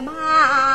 妈。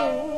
Oh.